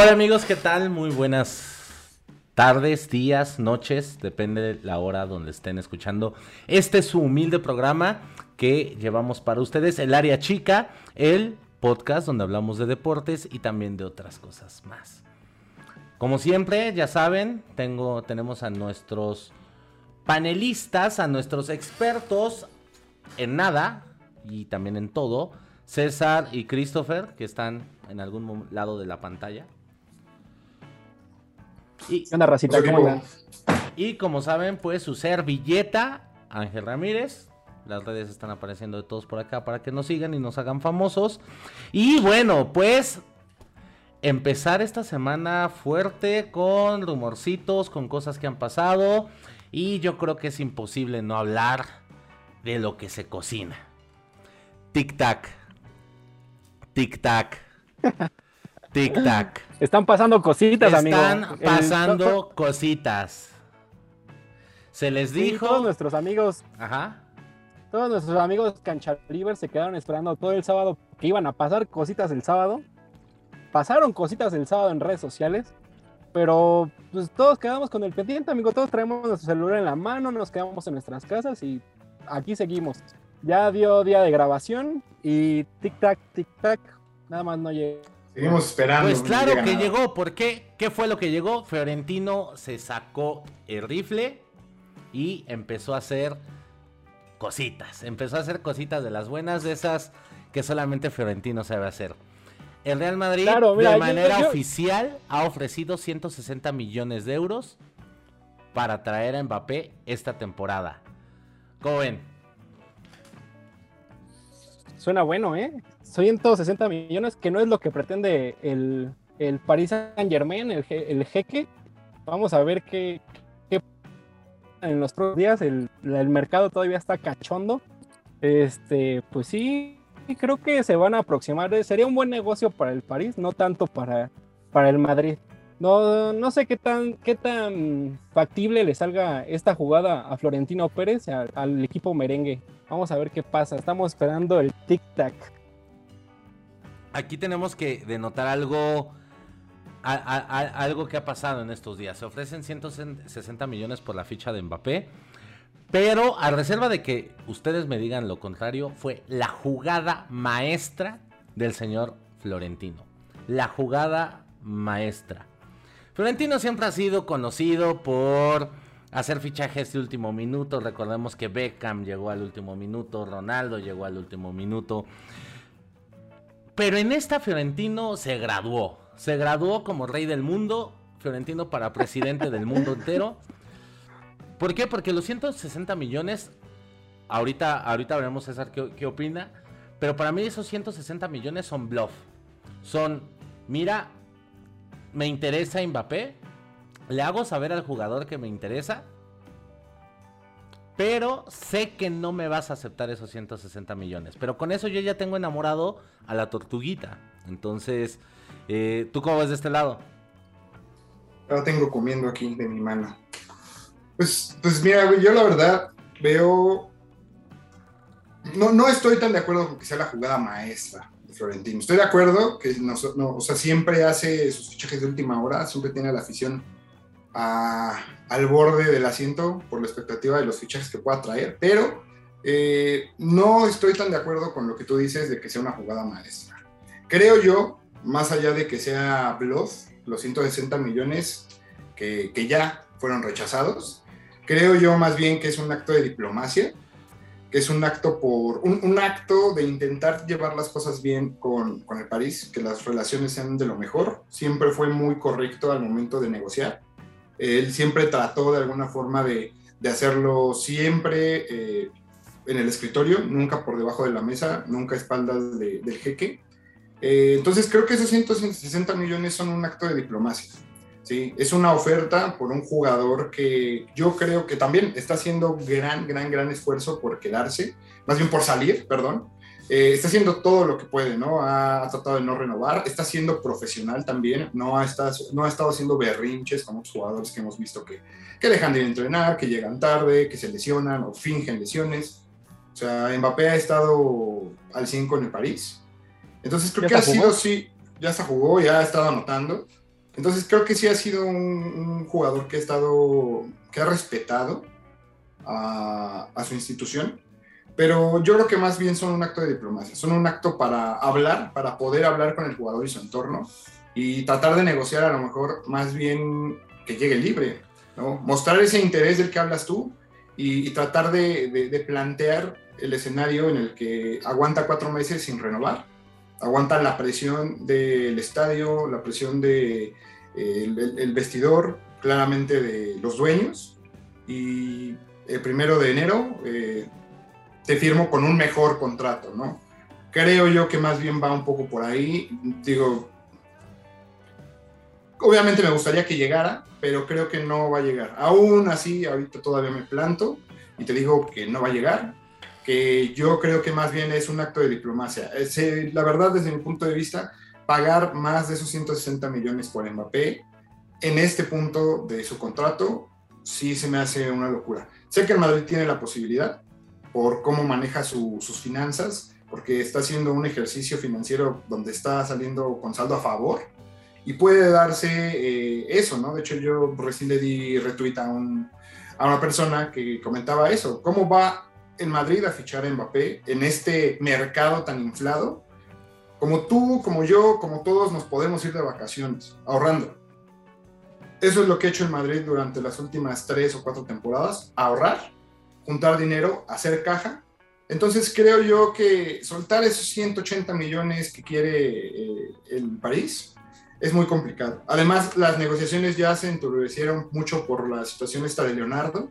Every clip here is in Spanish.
Hola amigos, ¿qué tal? Muy buenas tardes, días, noches, depende de la hora donde estén escuchando. Este es su humilde programa que llevamos para ustedes, el área chica, el podcast donde hablamos de deportes y también de otras cosas más. Como siempre, ya saben, tengo, tenemos a nuestros panelistas, a nuestros expertos en nada y también en todo, César y Christopher, que están en algún lado de la pantalla. Y, racita? Y como saben, pues su servilleta, Ángel Ramírez. Las redes están apareciendo de todos por acá para que nos sigan y nos hagan famosos. Y bueno, pues empezar esta semana fuerte con rumorcitos, con cosas que han pasado. Y yo creo que es imposible no hablar de lo que se cocina. Tic tac. Tic tac. Tic tac. Están pasando cositas, amigo. Están pasando cositas. Se les dijo. todos nuestros amigos. Ajá. Todos nuestros amigos Libre se quedaron esperando todo el sábado que iban a pasar cositas el sábado. Pasaron cositas el sábado en redes sociales. Pero pues todos quedamos con el pendiente, amigo. Todos traemos nuestro celular en la mano, nos quedamos en nuestras casas y aquí seguimos. Ya dio día de grabación y tic-tac, tic-tac. Nada más no llega. Seguimos esperando. Pues claro que llegó. ¿Por qué? ¿Qué fue lo que llegó? Fiorentino se sacó el rifle y empezó a hacer cositas. Empezó a hacer cositas de las buenas, de esas que solamente Fiorentino sabe hacer. El Real Madrid de manera oficial ha ofrecido 160 millones de euros para traer a Mbappé esta temporada. ¿Cómo ven? Suena bueno, ¿eh? 160 millones, que no es lo que pretende el, el Paris Saint Germain, el, el jeque. Vamos a ver qué, en los próximos días. El, el, mercado todavía está cachondo. Este, pues sí, creo que se van a aproximar. Sería un buen negocio para el París, no tanto para, para el Madrid. No, no sé qué tan, qué tan factible le salga esta jugada a Florentino Pérez, al equipo merengue. Vamos a ver qué pasa. Estamos esperando el tic-tac aquí tenemos que denotar algo, algo que ha pasado en estos días. Se ofrecen 160 millones por la ficha de Mbappé. Pero a reserva de que ustedes me digan lo contrario, fue la jugada maestra del señor Florentino. La jugada maestra. Florentino siempre ha sido conocido por hacer fichajes de último minuto. Recordemos que Beckham llegó al último minuto, Ronaldo llegó al último minuto. Pero en esta Fiorentino se graduó. Se graduó como rey del mundo. Fiorentino para presidente del mundo entero. ¿Por qué? Porque los 160 millones. Ahorita, ahorita veremos César qué, qué opina. Pero para mí esos 160 millones son bluff. Son, mira, me interesa Mbappé. Le hago saber al jugador que me interesa pero sé que no me vas a aceptar esos 160 millones. Pero con eso yo ya tengo enamorado a la tortuguita. Entonces, eh, ¿tú cómo ves de este lado? Lo tengo comiendo aquí de mi mano. Pues, pues mira, yo la verdad veo... No, no estoy tan de acuerdo con que sea la jugada maestra de Florentino. Estoy de acuerdo que no, o sea, siempre hace sus fichajes de última hora, siempre tiene la afición al borde del asiento por la expectativa de los fichajes que pueda traer, pero eh, no estoy tan de acuerdo con lo que tú dices de que sea una jugada maestra. Creo yo, más allá de que sea bluff, los 160 millones que, ya fueron rechazados, creo yo más bien que es un acto de diplomacia, que es un acto por un, acto de intentar llevar las cosas bien con, con, el París, que las relaciones sean de lo mejor. Siempre fue muy correcto al momento de negociar. Él siempre trató de alguna forma de, hacerlo siempre eh, en el escritorio, nunca por debajo de la mesa, nunca a espaldas del jeque. Eh, entonces creo que esos 160 millones son un acto de diplomacia. ¿sí? Es una oferta por un jugador que yo creo que también está haciendo gran, gran, gran esfuerzo por quedarse, más bien por salir, perdón. Eh, está haciendo todo lo que puede, ¿no? Ha, tratado de no renovar, está siendo profesional también, no ha, estado, no ha estado haciendo berrinches como otros jugadores que hemos visto que, que dejan de entrenar, que llegan tarde, que se lesionan o fingen lesiones. O sea, Mbappé ha estado al 100 con el París. Entonces creo que ha sido, sí, ya se jugó, ya ha estado anotando. Entonces creo que sí ha sido un, jugador que ha estado, que ha respetado a, a, su institución, pero yo creo que más bien son un acto de diplomacia, son un acto para hablar, para poder hablar con el jugador y su entorno y tratar de negociar a lo mejor más bien que llegue libre, ¿no? Mostrar ese interés del que hablas tú y, tratar de, de, plantear el escenario en el que aguanta cuatro meses sin renovar, aguanta la presión del estadio, la presión de, el, vestidor, claramente de los dueños, y el primero de enero eh, te firmo con un mejor contrato, ¿no? Creo yo que más bien va un poco por ahí, digo, obviamente me gustaría que llegara, pero creo que no va a llegar. Aún así, ahorita todavía me planto y te digo que no va a llegar, que yo creo que más bien es un acto de diplomacia. la verdad, desde mi punto de vista, pagar más de esos 160 millones por Mbappé en este punto de su contrato, sí se me hace una locura. Sé que el Madrid tiene la posibilidad por cómo maneja sus finanzas, porque está haciendo un ejercicio financiero donde está saliendo con saldo a favor y puede darse eh, eso, ¿no? De hecho, yo recién le di retweet a, a una persona que comentaba eso. ¿Cómo va en Madrid a fichar a Mbappé en este mercado tan inflado? Como tú, como yo, como todos nos podemos ir de vacaciones, ahorrando. Eso es lo que he hecho en Madrid durante las últimas tres o cuatro temporadas, ahorrar, juntar dinero, hacer caja. Entonces creo yo que soltar esos 180 millones que quiere eh, el París es muy complicado. Además, las negociaciones ya se endurecieron mucho por la situación esta de Leonardo.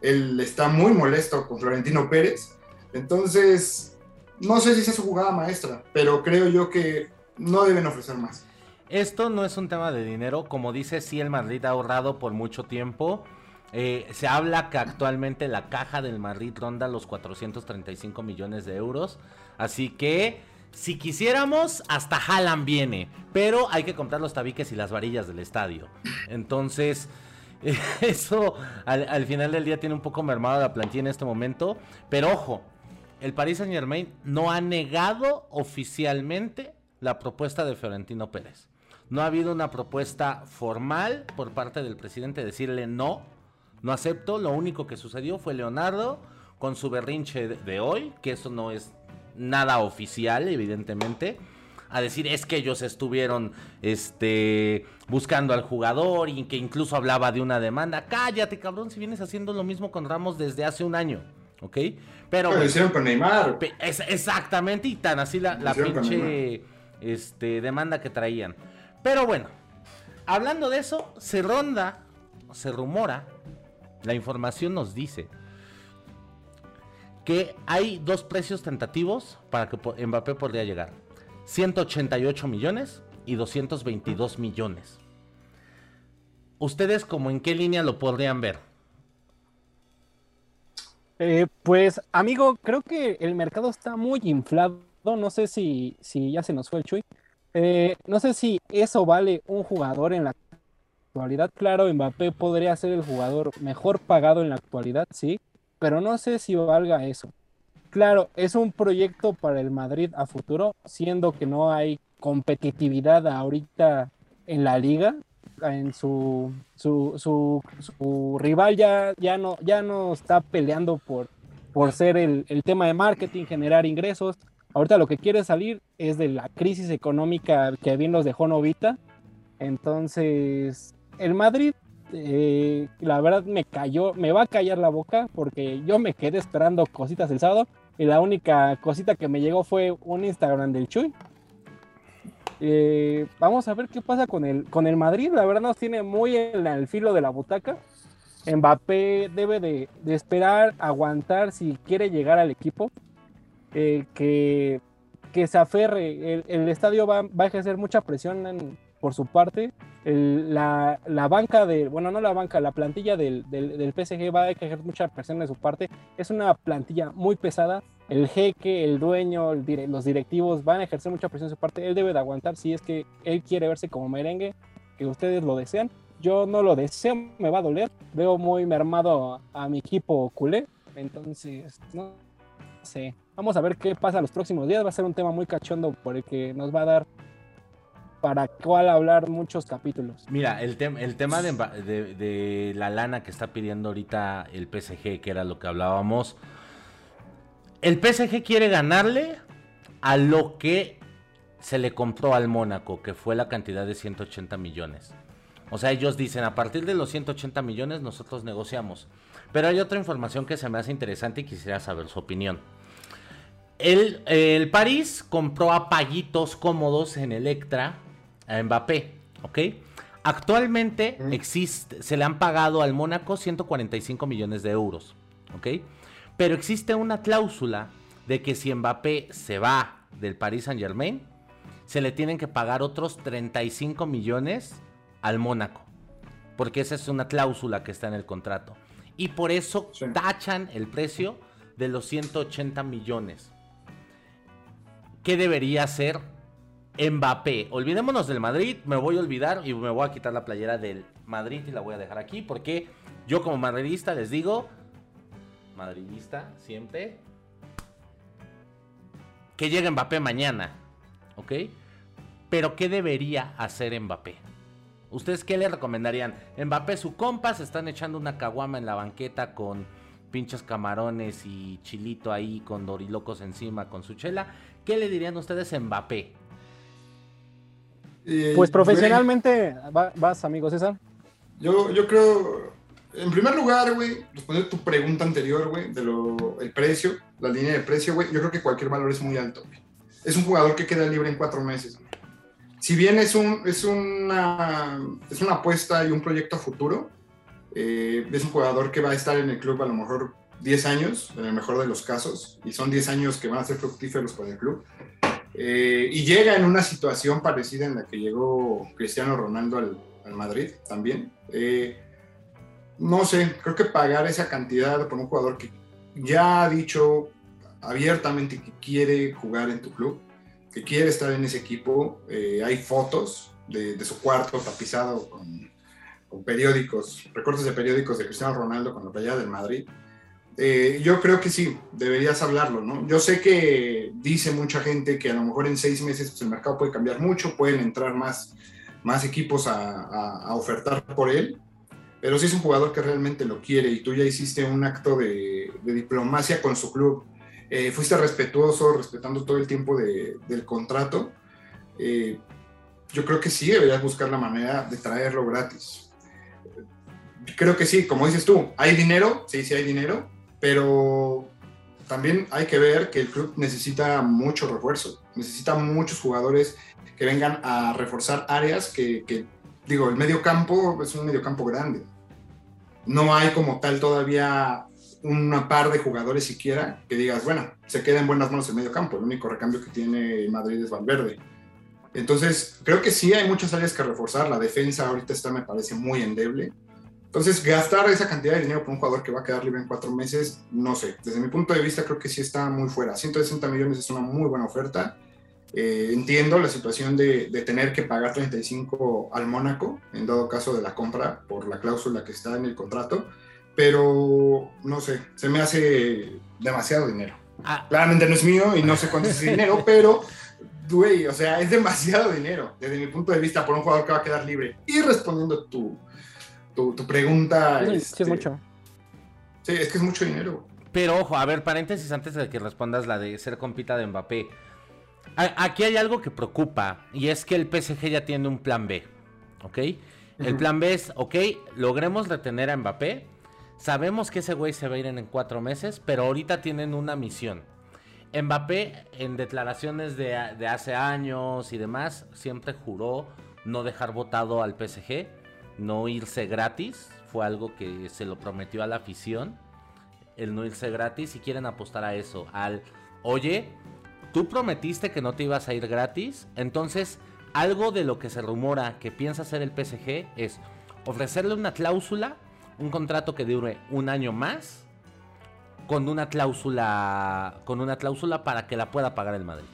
Él está muy molesto con Florentino Pérez. Entonces, no sé si es su jugada maestra, pero creo yo que no deben ofrecer más. Esto no es un tema de dinero, como dice, sí el Madrid ha ahorrado por mucho tiempo. Eh, se habla que actualmente la caja del Madrid ronda los 435 millones de euros. Así que si quisiéramos, hasta Haaland viene. Pero hay que comprar los tabiques y las varillas del estadio. Entonces, eso al, final del día tiene un poco mermado la plantilla en este momento. Pero ojo, el Paris Saint Germain no ha negado oficialmente la propuesta de Florentino Pérez. No ha habido una propuesta formal por parte del presidente de decirle no, no acepto. Lo único que sucedió fue Leonardo con su berrinche de hoy, que eso no es nada oficial, evidentemente, a decir es que ellos estuvieron este, buscando al jugador y que incluso hablaba de una demanda. Cállate, cabrón, si vienes haciendo lo mismo con Ramos desde hace un año. ¿Ok? Pero. lo hicieron con Neymar. exactamente, y tan así la, la pinche este, demanda que traían. Pero bueno, hablando de eso, se ronda, se rumora, la información nos dice que hay dos precios tentativos para que Mbappé podría llegar. 188 millones y 222 millones. ¿Ustedes como en qué línea lo podrían ver? Eh, pues, amigo, creo que el mercado está muy inflado. No sé si, si ya se nos fue el Chuy. Eh, no sé si eso vale un jugador en la actualidad. Claro, Mbappé podría ser el jugador mejor pagado en la actualidad, sí pero no sé si valga eso. Claro, es un proyecto para el Madrid a futuro, siendo que no hay competitividad ahorita en la liga, en su, su, su, rival ya, ya, no, ya no está peleando por, por ser el, el, tema de marketing, generar ingresos. Ahorita lo que quiere salir es de la crisis económica que bien los dejó Novita. Entonces, el Madrid eh, la verdad me cayó, me va a callar la boca porque yo me quedé esperando cositas el sábado y la única cosita que me llegó fue un Instagram del Chuy. Eh, vamos a ver qué pasa con el, con el Madrid, la verdad nos tiene muy en el filo de la butaca. Mbappé debe de, esperar, aguantar si quiere llegar al equipo, eh, que, que se aferre. El, el estadio va, va, a ejercer mucha presión en, por su parte. la, banca de, bueno, no la banca, la plantilla del, del, PSG va a ejercer mucha presión de su parte. Es una plantilla muy pesada. El jeque, el dueño, los directivos van a ejercer mucha presión de su parte. Él debe de aguantar si es que él quiere verse como merengue, que ustedes lo desean. Yo no lo deseo, me va a doler. Veo muy mermado a, mi equipo culé. Entonces, no sé. Vamos a ver qué pasa los próximos días. Va a ser un tema muy cachondo por el que nos va a dar para cuál hablar muchos capítulos. Mira, el, el tema de, de, la lana que está pidiendo ahorita el PSG, que era lo que hablábamos, el PSG quiere ganarle a lo que se le compró al Mónaco, que fue la cantidad de 180 millones. O sea, ellos dicen, a partir de los 180 millones nosotros negociamos. Pero hay otra información que se me hace interesante y quisiera saber su opinión. El, el París compró a paguitos cómodos en Electra a Mbappé, ¿ok? Actualmente existe, se le han pagado al Mónaco 145 millones de euros, ¿ok? Pero existe una cláusula de que si Mbappé se va del Paris Saint Germain, se le tienen que pagar otros 35 millones al Mónaco. Porque esa es una cláusula que está en el contrato. Y por eso tachan el precio de los 180 millones. ¿Qué debería hacer Mbappé. Olvidémonos del Madrid, me voy a olvidar y me voy a quitar la playera del Madrid y la voy a dejar aquí porque yo como madridista les digo, madridista siempre, que llegue Mbappé mañana, ¿ok? Pero ¿qué debería hacer Mbappé? ¿Ustedes qué le recomendarían? Mbappé, su compa, se están echando una caguama en la banqueta con pinches camarones y chilito ahí con dorilocos encima con su chela. ¿Qué le dirían ustedes a Mbappé? Eh, pues profesionalmente, vas, amigo César. Yo, yo creo, en primer lugar, güey, responder tu pregunta anterior, güey, de lo, el precio, la línea de precio, güey, yo creo que cualquier valor es muy alto, güey. Es un jugador que queda libre en cuatro meses, Si bien es, un, es, una, es una apuesta y un proyecto a futuro, eh, es un jugador que va a estar en el club a lo mejor 10 años, en el mejor de los casos, y son 10 años que van a ser fructíferos para el club. Eh, y llega en una situación parecida en la que llegó Cristiano Ronaldo al, Madrid también. Eh, no sé, creo que pagar esa cantidad por un jugador que ya ha dicho abiertamente que quiere jugar en tu club, que quiere estar en ese equipo. Eh, hay fotos de, su cuarto tapizado con, con, periódicos, recortes de periódicos de Cristiano Ronaldo con la playa del Madrid. Eh, yo creo que sí, deberías hablarlo, ¿no? Yo sé que dice mucha gente que a lo mejor en seis meses pues, el mercado puede cambiar mucho, pueden entrar más, más equipos a, ofertar por él, pero si es un jugador que realmente lo quiere y tú ya hiciste un acto de, diplomacia con su club, eh, fuiste respetuoso, respetando todo el tiempo del contrato, eh, yo creo que sí deberías buscar la manera de traerlo gratis. Creo que sí, como dices tú, ¿hay dinero? Sí, sí hay dinero, pero también hay que ver que el club necesita mucho refuerzo, necesita muchos jugadores que vengan a reforzar áreas que, digo, el medio campo es un medio campo grande. No hay como tal todavía una par de jugadores siquiera que digas, bueno, se queda en buenas manos el medio campo. El único recambio que tiene Madrid es Valverde. Entonces, creo que sí hay muchas áreas que reforzar. La defensa ahorita está, me parece, muy endeble. Entonces, gastar esa cantidad de dinero por un jugador que va a quedar libre en cuatro meses, no sé. Desde mi punto de vista, creo que sí está muy fuera. 160 millones es una muy buena oferta. Eh, entiendo la situación de, tener que pagar 35 al Mónaco, en dado caso de la compra, por la cláusula que está en el contrato, pero no sé, se me hace demasiado dinero. Ah. Claramente no es mío y no sé cuánto es ese dinero, pero, güey, o sea, es demasiado dinero desde mi punto de vista por un jugador que va a quedar libre. Y respondiendo tu, tu, pregunta. Sí, es este, mucho. Sí, es que es mucho dinero. Pero ojo, a ver, paréntesis antes de que respondas la de ser compita de Mbappé. aquí hay algo que preocupa y es que el PSG ya tiene un plan B. ¿Ok? El plan B es, ok, logremos retener a Mbappé. Sabemos que ese güey se va a ir en, cuatro meses, pero ahorita tienen una misión. Mbappé, en declaraciones de, de hace años y demás, siempre juró no dejar votado al PSG no irse gratis. Fue algo que se lo prometió a la afición. El no irse gratis. Y quieren apostar a eso. Al, oye, tú prometiste que no te ibas a ir gratis. Entonces, algo de lo que se rumora que piensa hacer el PSG es ofrecerle una cláusula, un contrato que dure un año más, con una cláusula, con una cláusula para que la pueda pagar el Madrid.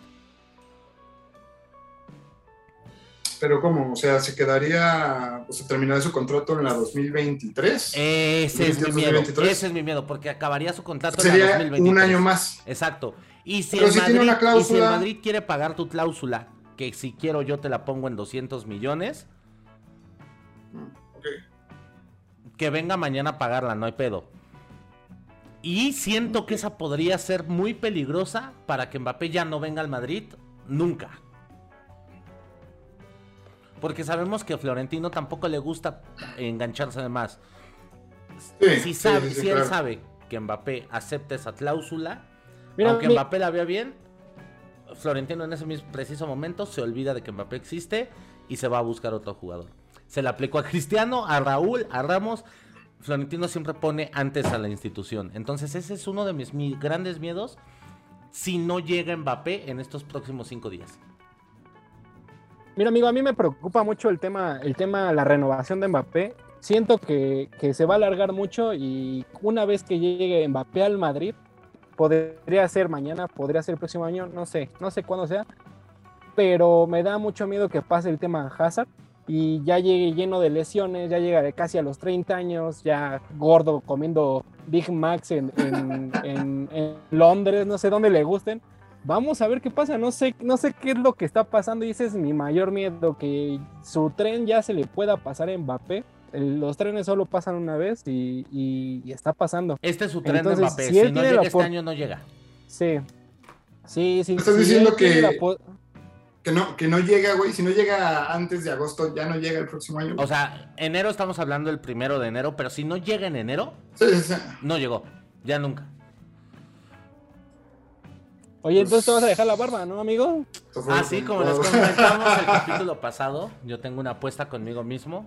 Pero ¿cómo? O sea, ¿se quedaría, o se terminaría su contrato en la 2023? Ese es mi miedo, ese es mi miedo, porque acabaría su contrato en la 2023. un año más. Exacto. Y si, el Madrid, y si el Madrid quiere pagar tu cláusula que si quiero yo te la pongo en 200 millones. Mm, ok. Que venga mañana a pagarla, no hay pedo. Y siento que esa podría ser muy peligrosa para que Mbappé ya no venga al Madrid nunca. Porque sabemos que a Florentino tampoco le gusta engancharse de más. Sí, si sabe, sí, sí, si él claro. sabe que Mbappé acepta esa cláusula, Mira, aunque mi- Mbappé la vea bien, Florentino en ese mismo preciso momento se olvida de que Mbappé existe y se va a buscar otro jugador. Se le aplicó a Cristiano, a Raúl, a Ramos. Florentino siempre pone antes a la institución. Entonces ese es uno de mis mi- grandes miedos si no llega Mbappé en estos próximos cinco días. Mira, amigo, a mí me preocupa mucho el tema, el tema, la renovación de Mbappé. Siento que, que se va a alargar mucho y una vez que llegue Mbappé al Madrid, podría ser mañana, podría ser el próximo año, no sé, no sé cuándo sea, pero me da mucho miedo que pase el tema Hazard y ya llegue lleno de lesiones, ya llega de casi a los 30 años, ya gordo comiendo Big Macs en- en- en Londres, no sé dónde le gusten. Vamos a ver qué pasa, no sé, no sé qué es lo que está pasando y ese es mi mayor miedo, que su tren ya se le pueda pasar a Mbappé. Los trenes solo pasan una vez y, y- y está pasando. Este es su tren de Entonces, Mbappé. si Si, no llega este año, no llega. Sí. Sí, sí. ¿Estás diciendo que- Que no, que no llega, güey. Si no llega antes de agosto, ya no llega el próximo año. O sea, enero estamos hablando del primero de enero, pero si no llega en enero, Sí, sí, sí. no llegó. Ya nunca. Oye, entonces te vas a dejar la barba, ¿no, amigo? Así con- como les comentamos el capítulo pasado, yo tengo una apuesta conmigo mismo,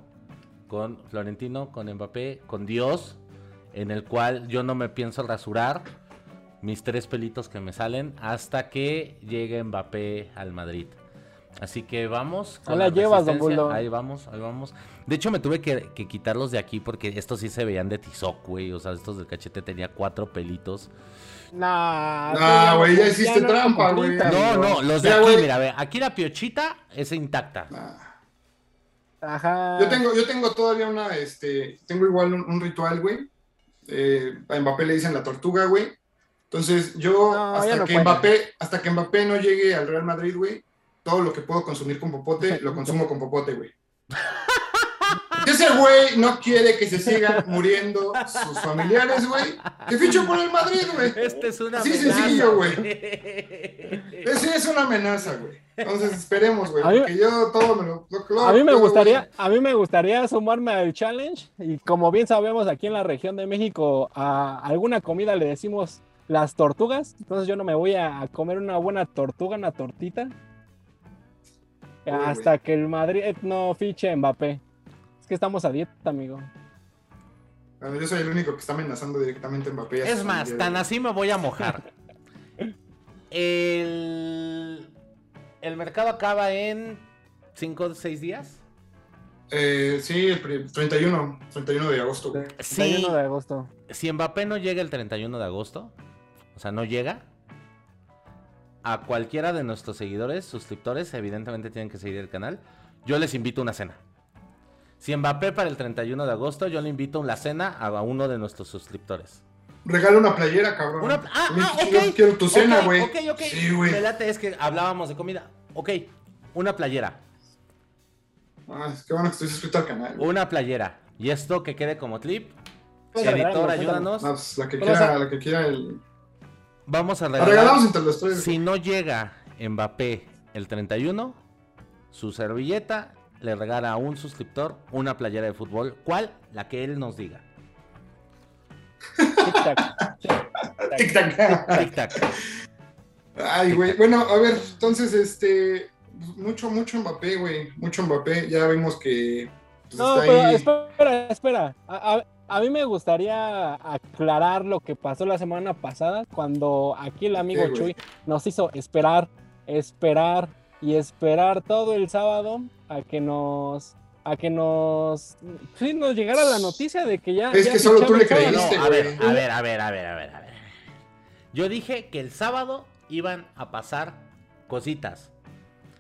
con Florentino, con Mbappé, con Dios, en el cual yo no me pienso rasurar mis tres pelitos que me salen hasta que llegue Mbappé al Madrid. Así que vamos. Ahí la llevas, don. Bulldog. Ahí vamos, ahí vamos. De hecho, me tuve que, que quitarlos de aquí porque estos sí se veían de tizoc, güey. O sea, estos del cachete tenía cuatro pelitos. Nah, Nah, no güey, ya hiciste no trampa, güey. No, no, los de Mira, aquí, güey. mira, ve. Aquí la piochita es intacta. Ah. Ajá. Yo tengo, yo tengo todavía una, este, tengo igual un, un ritual, güey. Eh, a Mbappé le dicen la tortuga, güey. Entonces, yo, No, hasta no que. Mbappé, hasta que Mbappé no llegue al Real Madrid, güey, todo lo que puedo consumir con popote, lo consumo con popote, güey. Ese güey no quiere que se sigan muriendo sus familiares, güey. Que ficho por el Madrid, güey. Este es una Así amenaza, sencillo, güey. Ese es una amenaza, güey. Entonces esperemos, güey. A mí- Porque yo todo me lo. lo- lo- A mí me gustaría, a mí me gustaría sumarme al challenge y como bien sabemos aquí en la región de México a alguna comida le decimos las tortugas, entonces yo no me voy a comer una buena tortuga, una tortita Hasta que el Madrid no fiche Mbappé. Es que estamos a dieta, amigo. Bueno, yo soy el único que está amenazando directamente a Mbappé. Es más, tan así me voy a mojar. El, el mercado acaba en 5 o 6 días. Eh, sí, el pri- 31, 31 de agosto, güey. Sí. 31 de agosto. Si Mbappé no llega el 31 de agosto, o sea, no llega, a cualquiera de nuestros seguidores, suscriptores, evidentemente tienen que seguir el canal, yo les invito a una cena. Si Mbappé para el 31 de agosto, yo le invito a una cena a uno de nuestros suscriptores. Regala una playera, cabrón. Una- ah, Yo ah, quiero- ok. Quiero tu cena, güey. Ok, ok. Sí, güey. Es que hablábamos de comida. Ok, una playera. Ah, es que bueno que estoy suscrito al canal. Una playera. Y esto que quede como clip. Editor, ayúdanos. Pues, la que o quiera, sea- la que quiera el. Vamos a La regalar. regalamos entre los tres. Si no llega Mbappé el 31, su servilleta le regala a un suscriptor una playera de fútbol. ¿Cuál? La que él nos diga. Tic-tac. Tic tac. Tic tac. Ay, güey. Bueno, a ver, entonces, este. Mucho, mucho Mbappé, güey. Mucho Mbappé. Ya vimos que. pues, No, está pero ahí. espera, espera. A, a- a mí me gustaría aclarar lo que pasó la semana pasada cuando aquí el amigo ¿Qué, güey? Chuy nos hizo esperar, esperar y esperar todo el sábado a que nos a que nos sí, nos llegara la noticia de que ya Es ya que solo tú le. No, creíste, a ver, a ver, a ver, a ver, a ver, a ver. Yo dije que el sábado iban a pasar cositas.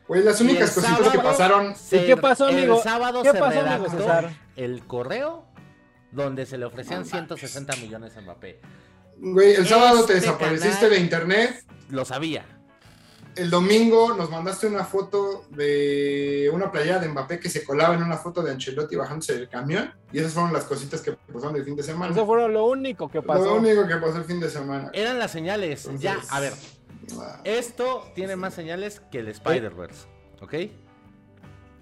Güey, las Y únicas cositas que pasaron. se- qué pasó, amigo? El sábado ¿Qué se pasó, amigo redactó César? el correo donde se le ofrecían No mames. 160 millones a Mbappé. Güey, el sábado te desapareciste canal- de internet. Lo sabía. el domingo nos mandaste una foto de una playa de Mbappé que se colaba en una foto de Ancelotti bajándose del camión. Y esas fueron las cositas que pasaron el fin de semana. Eso fue lo único que pasó. Lo único que pasó el fin de semana. Eran las señales. Entonces, ya, a ver. ah, Esto tiene más señales que el Spider-Verse. ¿Ok?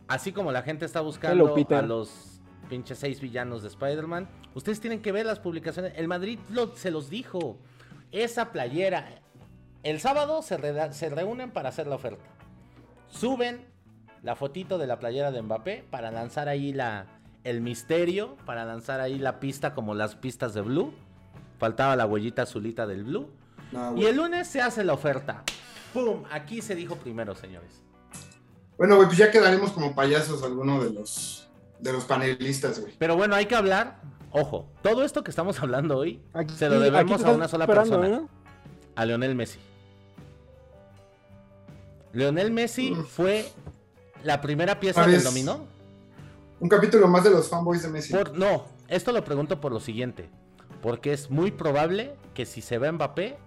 Así como la gente está buscando a los pinches seis villanos de Spider-Man, ustedes tienen que ver las publicaciones. El Madrid lo- se los dijo. Esa playera. El sábado se, reúnen para hacer la oferta. Suben la fotito de la playera de Mbappé para lanzar ahí la, el misterio, para lanzar ahí la pista como las pistas de Blue. Faltaba la huellita azulita del Blue. no, Y el lunes se hace la oferta. ¡Pum! Aquí se dijo primero, señores. Bueno, güey, pues ya quedaremos como payasos alguno de los, de los panelistas, güey. Pero bueno, hay que hablar. Ojo, todo esto que estamos hablando hoy Aquí- se lo debemos a una sola persona, ¿no? a Leonel Messi. Leonel Messi Mm. fue la primera pieza Parece- del dominó. Un capítulo más de los fanboys de Messi. Por, no, esto lo pregunto por lo siguiente. Porque es muy probable que si se va Mbappé,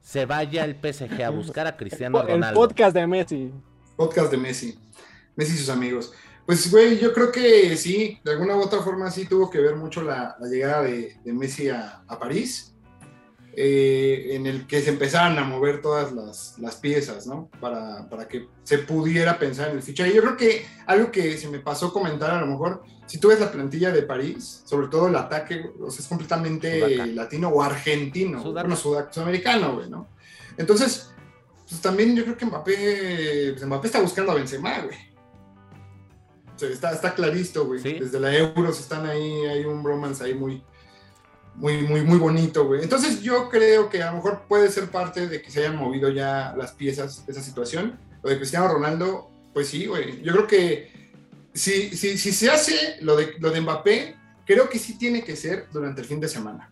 se vaya el PSG a buscar a Cristiano El Ronaldo. podcast de Messi. Podcast de Messi. Messi y sus amigos. Pues, güey, yo creo que sí, de alguna u otra forma sí tuvo que ver mucho la, la llegada de, de Messi a, a París, eh, en el que se empezaran a mover todas las, las piezas, ¿no? Para, para que se pudiera pensar en el fichaje. Yo creo que algo que se me pasó comentar, a lo mejor, si tú ves la plantilla de París, sobre todo el ataque, o sea, es completamente Sudaca. latino o argentino, Sudaca. bueno, sudamericano, güey, ¿no? Entonces, pues también yo creo que Mbappé, pues Mbappé está buscando a Benzema, güey. Está, está clarito, güey. Sí. Desde la Euros están ahí, hay un bromance ahí muy, muy, muy, muy bonito, güey. Entonces yo creo que a lo mejor puede ser parte de que se hayan movido ya las piezas de esa situación. Lo de Cristiano Ronaldo, pues sí, güey. Yo creo que si, si, si se hace lo de, lo de Mbappé, creo que sí tiene que ser durante el fin de semana.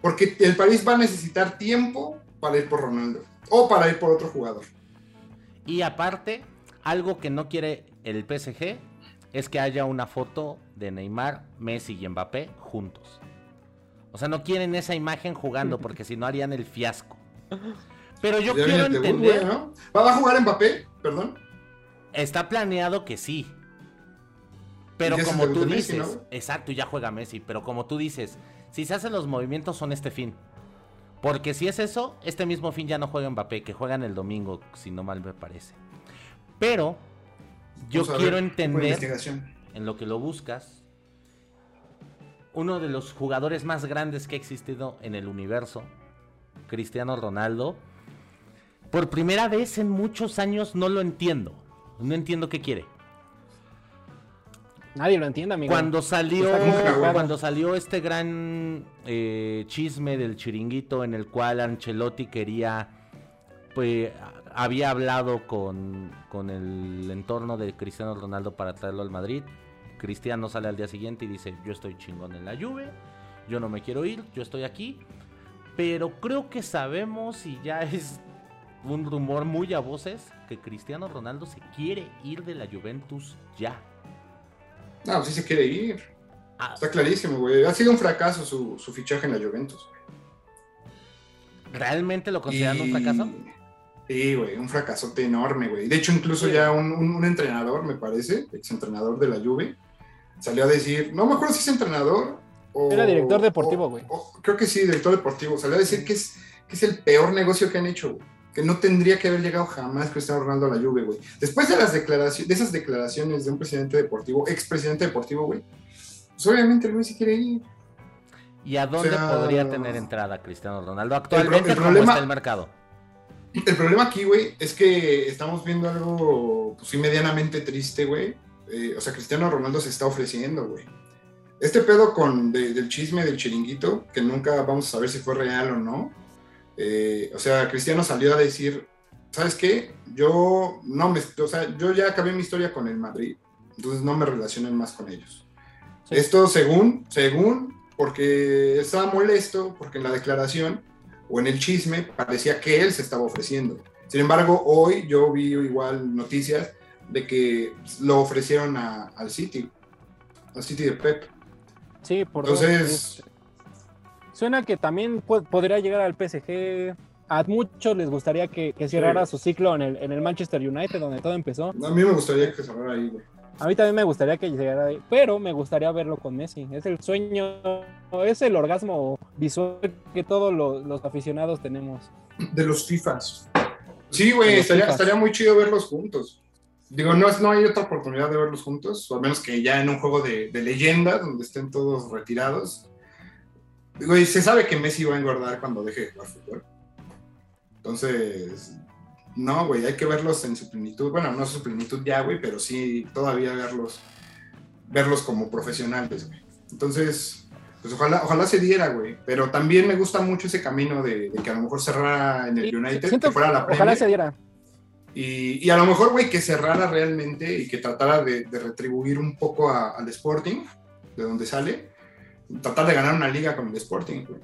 Porque el París va a necesitar tiempo para ir por Ronaldo. O para ir por otro jugador. Y aparte, algo que no quiere el PSG es que haya una foto de Neymar, Messi y Mbappé juntos. O sea, no quieren esa imagen jugando porque si no harían el fiasco. Pero yo Ya quiero entender. ¿Va a jugar Mbappé? Perdón. está planeado que sí. Pero como tú de Messi, dices, ¿no? exacto, ya juega Messi, pero como tú dices, si se hacen los movimientos son este fin. Porque si es eso, este mismo fin ya no juega Mbappé, que juegan el domingo, si no mal me parece. Pero yo quiero entender en lo que lo buscas, uno de los jugadores más grandes que ha existido en el universo, Cristiano Ronaldo, por primera vez en muchos años no lo entiendo. No entiendo qué quiere. Nadie lo entiende, amigo. Cuando salió, cuando salió este gran eh, chisme del chiringuito en el cual Ancelotti quería, pues, había hablado con, con el entorno de Cristiano Ronaldo para traerlo al Madrid. Cristiano sale al día siguiente y dice, yo estoy chingón en la Juve, yo no me quiero ir, yo estoy aquí. Pero creo que sabemos y ya es un rumor muy a voces que Cristiano Ronaldo se quiere ir de la Juventus ya. No, sí se quiere ir. Ah, Está clarísimo, güey. Ha sido un fracaso su, su fichaje en la Juventus. ¿Realmente lo consideran un fracaso? Sí, güey, un fracasote enorme, güey. De hecho, incluso Sí. ya un, un- un entrenador, me parece, exentrenador de la Juve, salió a decir, no me acuerdo si es entrenador o... Era director deportivo, güey. creo que sí, director deportivo. Salió a decir que es, que es el peor negocio que han hecho, güey. Que no tendría que haber llegado jamás Cristiano Ronaldo a la Juve, güey. Después de las declaraciones, de esas declaraciones de un presidente deportivo, expresidente deportivo, güey, pues obviamente el güey se quiere ir. ¿Y a dónde sea, podría tener entrada Cristiano Ronaldo actualmente el como problema- está el mercado? El problema aquí, güey, es que estamos viendo algo, pues sí, medianamente triste, güey. Eh, o sea, Cristiano Ronaldo se está ofreciendo, güey. Este pedo con de- del chisme del chiringuito, que nunca vamos a saber si fue real o no. eh, o sea, Cristiano salió a decir, ¿sabes qué? Yo no me, o sea, yo ya acabé mi historia con el Madrid, entonces no me relacionen más con ellos. Sí. Esto según, según, porque estaba molesto, porque en la declaración o en el chisme parecía que él se estaba ofreciendo. Sin embargo, hoy yo vi igual noticias de que lo ofrecieron a- al City, al City de Pep. Sí, por Entonces, dos, Suena que también po- podría llegar al PSG, a muchos les gustaría que, que cerrara su ciclo en el, en el Manchester United, donde todo empezó. A mí me gustaría que cerrara ahí, güey. A mí también me gustaría que llegara ahí, pero me gustaría verlo con Messi. Es el sueño, es el orgasmo visual que todos los, los aficionados tenemos. De los FIFAs. Sí, güey, estaría, estaría muy chido verlos juntos. Digo, no, es, no hay otra oportunidad de verlos juntos, o al menos que ya en un juego de, de leyenda, donde estén todos retirados. Digo, y se sabe que Messi va a engordar cuando deje de jugar fútbol. Entonces, no, güey, hay que verlos en su plenitud. Bueno, no su plenitud ya, güey, pero sí todavía verlos, verlos como profesionales, güey. Entonces, pues ojalá, ojalá se diera, güey. Pero también me gusta mucho ese camino de, de que a lo mejor cerrara en el Sí, United, siento que fuera la Ojalá Premier. se diera. Y, y a lo mejor, güey, que cerrara realmente y que tratara de, de retribuir un poco a- al Sporting, de donde sale. Tratar de ganar una liga con el Sporting, güey.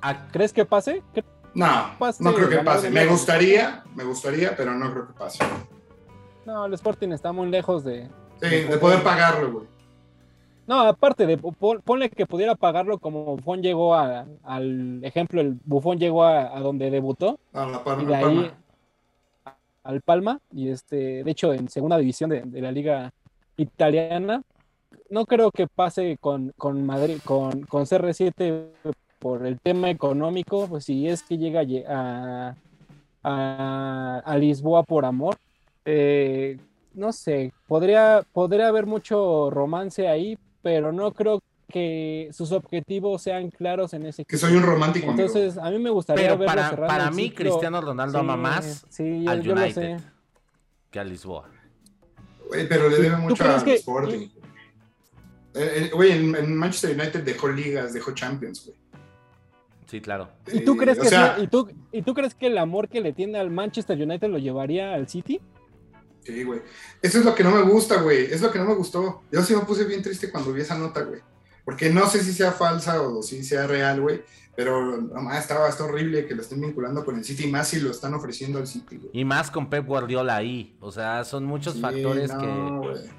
A- ¿Crees que pase? ¿Cre- No, Pase, no creo que pase. Me gustaría, me gustaría, pero no creo que pase. No, el Sporting está muy lejos de. Sí, de poder pagarlo, güey. No, aparte de pon- ponle que pudiera pagarlo como Buffon llegó a- al ejemplo, el Buffon llegó a, a donde debutó A la par- y de ahí Palma. a- al Palma y este, de hecho en segunda división de, de la liga italiana. No creo que pase con, con Madrid, con, con CR7 por el tema económico, pues si es que llega a a, a, Lisboa por amor. Eh, no sé, podría, podría haber mucho romance ahí, pero no creo que sus objetivos sean claros en ese Que equipo. soy un romántico, amigo. Entonces, a mí me gustaría Pero verlo para, para mí, ciclo. Cristiano Ronaldo ama más sí, yo- al yo lo United sé. que a Lisboa. Pero le debe ¿Tú mucho al que- Sporting. Eh, eh, Güey, en, en Manchester United dejó ligas, dejó Champions, güey. Sí, claro. ¿Y tú crees que sea, sí- y tú, y tú crees que el amor que le tiene al Manchester United lo llevaría al City? Sí, güey. Eso es lo que no me gusta, güey. Es lo que no me gustó. Yo sí me puse bien triste cuando vi esa nota, güey. Porque no sé si sea falsa o si sea real, güey. Pero nomás estaba está horrible que lo estén vinculando con el City, y más si lo están ofreciendo al City, güey. Y más con Pep Guardiola ahí. O sea, son muchos Sí, factores no, que, güey.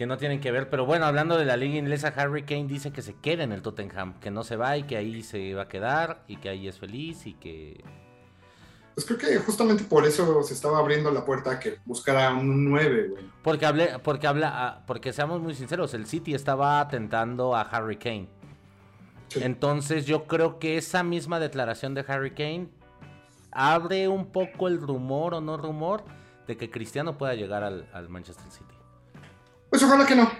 Que no tienen que ver. Pero bueno, hablando de la liga inglesa, Harry Kane dice que se queda en el Tottenham, que no se va y que ahí se va a quedar y que ahí es feliz y que... Pues creo que justamente por eso se estaba abriendo la puerta a que buscara un 9, güey. Porque hablé, porque habla, ah, porque seamos muy sinceros, el City estaba atentando a Harry Kane. Sí. Entonces yo creo que esa misma declaración de Harry Kane abre un poco el rumor o no rumor de que Cristiano pueda llegar al, al Manchester City. Pues ojalá que no.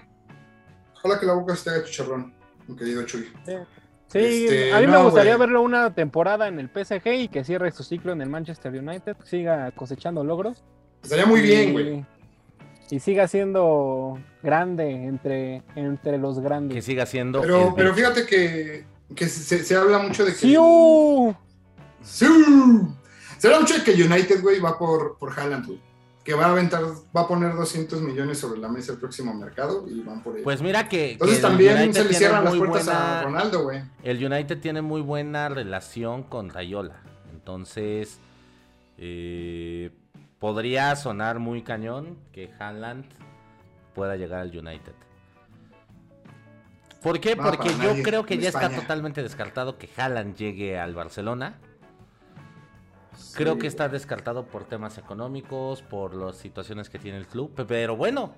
Ojalá que la boca esté de chicharrón, mi querido Chuy. Sí, Este, a mí me gustaría verlo una temporada en el PSG y que cierre su ciclo en el Manchester United, siga cosechando logros. Estaría muy bien, güey. Y siga siendo grande entre, entre los Que grandes. siga siendo... Pero, pero fíjate que, que se, se habla mucho de que. ¡Sí! uh! ¡Sí! Se habla mucho de que United, güey, va por, por Haaland, güey. Que va a aventar, va a poner 200 millones sobre la mesa el próximo mercado y van por él. Pues mira que... Entonces que también United se le cierran las puertas a Ronaldo, güey. El United tiene muy buena relación con Rayola. Entonces, eh, podría sonar muy cañón que Haaland pueda llegar al United. ¿Por qué? No, Porque yo nadie creo que en ya está totalmente descartado que Haaland llegue al Barcelona. Creo que está descartado por temas económicos, por las situaciones que tiene el club. pe- Pero bueno,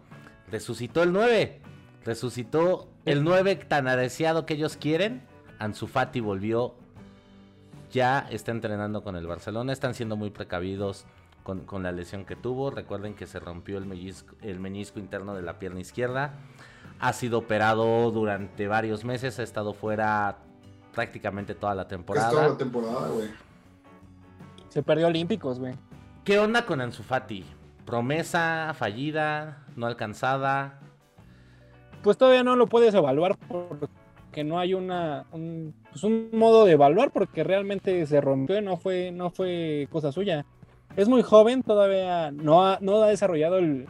resucitó el 9. Resucitó el 9 tan deseado que ellos quieren. Ansu Fati volvió. Ya está entrenando con el Barcelona. Están siendo muy precavidos con, con la lesión que tuvo. Recuerden que se rompió el menisco, el menisco interno de la pierna izquierda. Ha sido operado durante varios meses. Ha estado fuera prácticamente toda la Es temporada. toda la temporada, güey. Se perdió Olímpicos, güey. ¿Qué onda con Ansu Fati? ¿Promesa fallida? ¿No alcanzada? Pues todavía no lo puedes evaluar porque no hay una un, pues un modo de evaluar porque realmente se rompió y no fue, no fue cosa suya. Es muy joven, todavía no ha, no ha desarrollado el,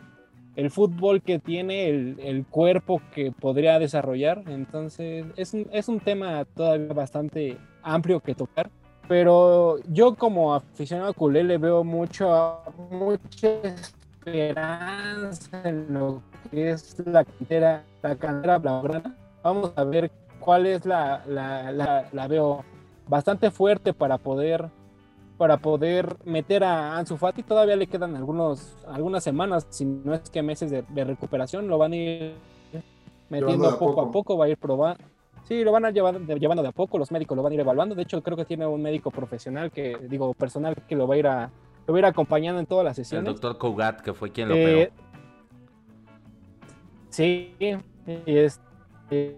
el fútbol que tiene, el, el cuerpo que podría desarrollar. Entonces es un, es un tema todavía bastante amplio que tocar. Pero yo como aficionado culé le veo mucho, mucha esperanza en lo que es la cantera, la cantera blaugrana. Vamos a ver cuál es la, la, la, la veo bastante fuerte para poder para poder meter a Ansu Fati. Todavía le quedan algunos, algunas semanas, si no es que meses de, recuperación. Lo van a ir metiendo poco, a poco, va a ir probando. Sí, lo van a llevar llevando de a poco, los médicos lo van a ir evaluando. De hecho, creo que tiene un médico profesional que, digo, personal que lo va a ir a, lo va a ir acompañando en todas las sesiones. El doctor Cougat, que fue quien lo eh, Sí, y es,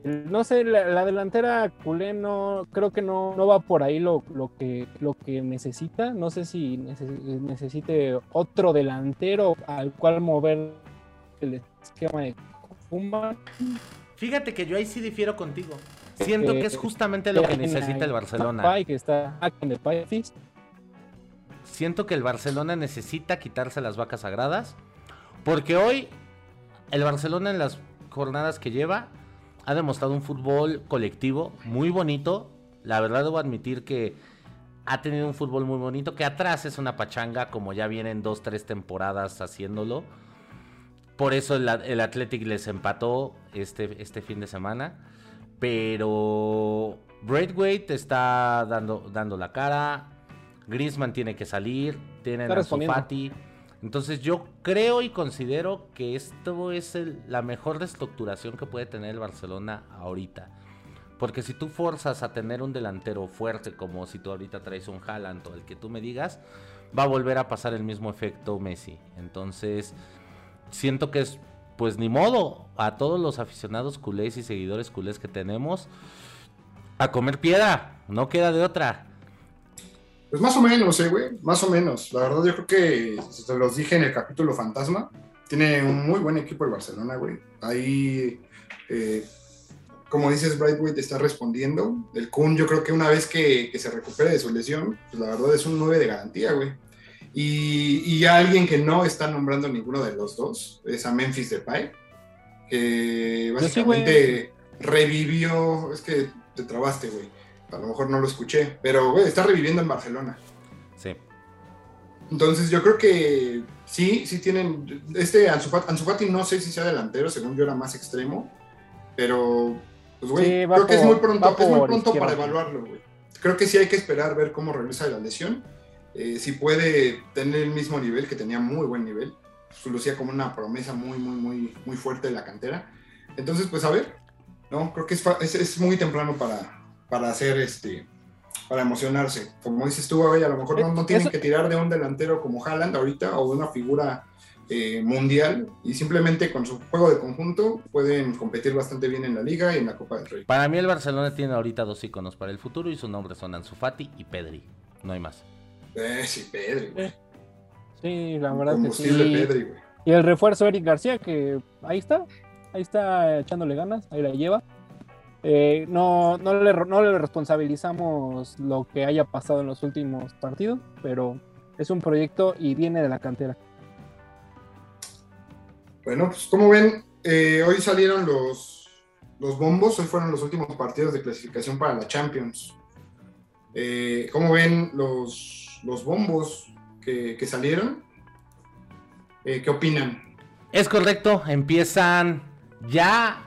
no sé, la, delantera culé no, creo que no, no va por ahí lo, lo, que, lo que necesita. No sé si necesite otro delantero al cual mover el esquema de Fuma. Fíjate que yo ahí sí difiero contigo. Siento que es justamente lo que necesita el Barcelona. Que está Siento que el Barcelona necesita quitarse las vacas sagradas. Porque hoy el Barcelona en las jornadas que lleva ha demostrado un fútbol colectivo muy bonito. La verdad debo admitir que ha tenido un fútbol muy bonito, que atrás es una pachanga, como ya vienen dos, tres temporadas haciéndolo. Por eso el, el Athletic les empató este, este fin de semana. Pero Braithwaite está dando, dando la cara. Griezmann tiene que salir. Tienen a Fati. Entonces yo creo y considero que esto es la mejor reestructuración que puede tener el Barcelona ahorita. Porque si tú forzas a tener un delantero fuerte como si tú ahorita traes un Haaland o el que tú me digas, va a volver a pasar el mismo efecto Messi. Entonces siento que es pues ni modo a todos los aficionados culés y seguidores culés que tenemos a comer piedra, no queda de otra. Pues más o menos, eh, güey, más o menos. La verdad, yo creo que, se los dije en el capítulo Fantasma, tiene un muy buen equipo el Barcelona, güey. Ahí, eh, como dices, Brightway está respondiendo. El Kun, yo creo que una vez que, se recupere de su lesión, pues la verdad es un 9 de garantía, güey. Y, y alguien que no está nombrando ninguno de los dos es a Memphis Depay, que básicamente revivió, es que te trabaste, güey a lo mejor no lo escuché, pero güey, está reviviendo en Barcelona. Sí. Entonces yo creo que sí, sí tienen, este Ansu Fati, no sé si sea delantero, según yo era más extremo, pero pues güey, creo que es muy pronto, es muy pronto para evaluarlo, güey. Creo que sí hay que esperar ver cómo regresa de la lesión, eh, si puede tener el mismo nivel, que tenía muy buen nivel, pues, lucía como una promesa muy, muy, muy, muy fuerte de la cantera. Entonces, pues a ver, no, creo que es, es muy temprano para, para hacer este para emocionarse. Como dices tú, a lo mejor no, tienen que tirar de un delantero como Haaland ahorita o de una figura eh, mundial y simplemente con su juego de conjunto pueden competir bastante bien en la liga y en la Copa del Rey. Para mí el Barcelona tiene ahorita dos iconos para el futuro y sus nombres son Ansu Fati y Pedri. No hay más. Eh, sí, Pedri, güey. Sí, la verdad que sí. Pedri, y el refuerzo Eric García que ahí está, ahí está echándole ganas, ahí la lleva. Eh, no, no, le, no le responsabilizamos lo que haya pasado en los últimos partidos, pero es un proyecto y viene de la cantera. Bueno, pues como ven, eh, hoy salieron los, los bombos, hoy fueron los últimos partidos de clasificación para la Champions. Eh, ¿Cómo ven los, los bombos que, que salieron? Eh, ¿Qué opinan? Es correcto, empiezan ya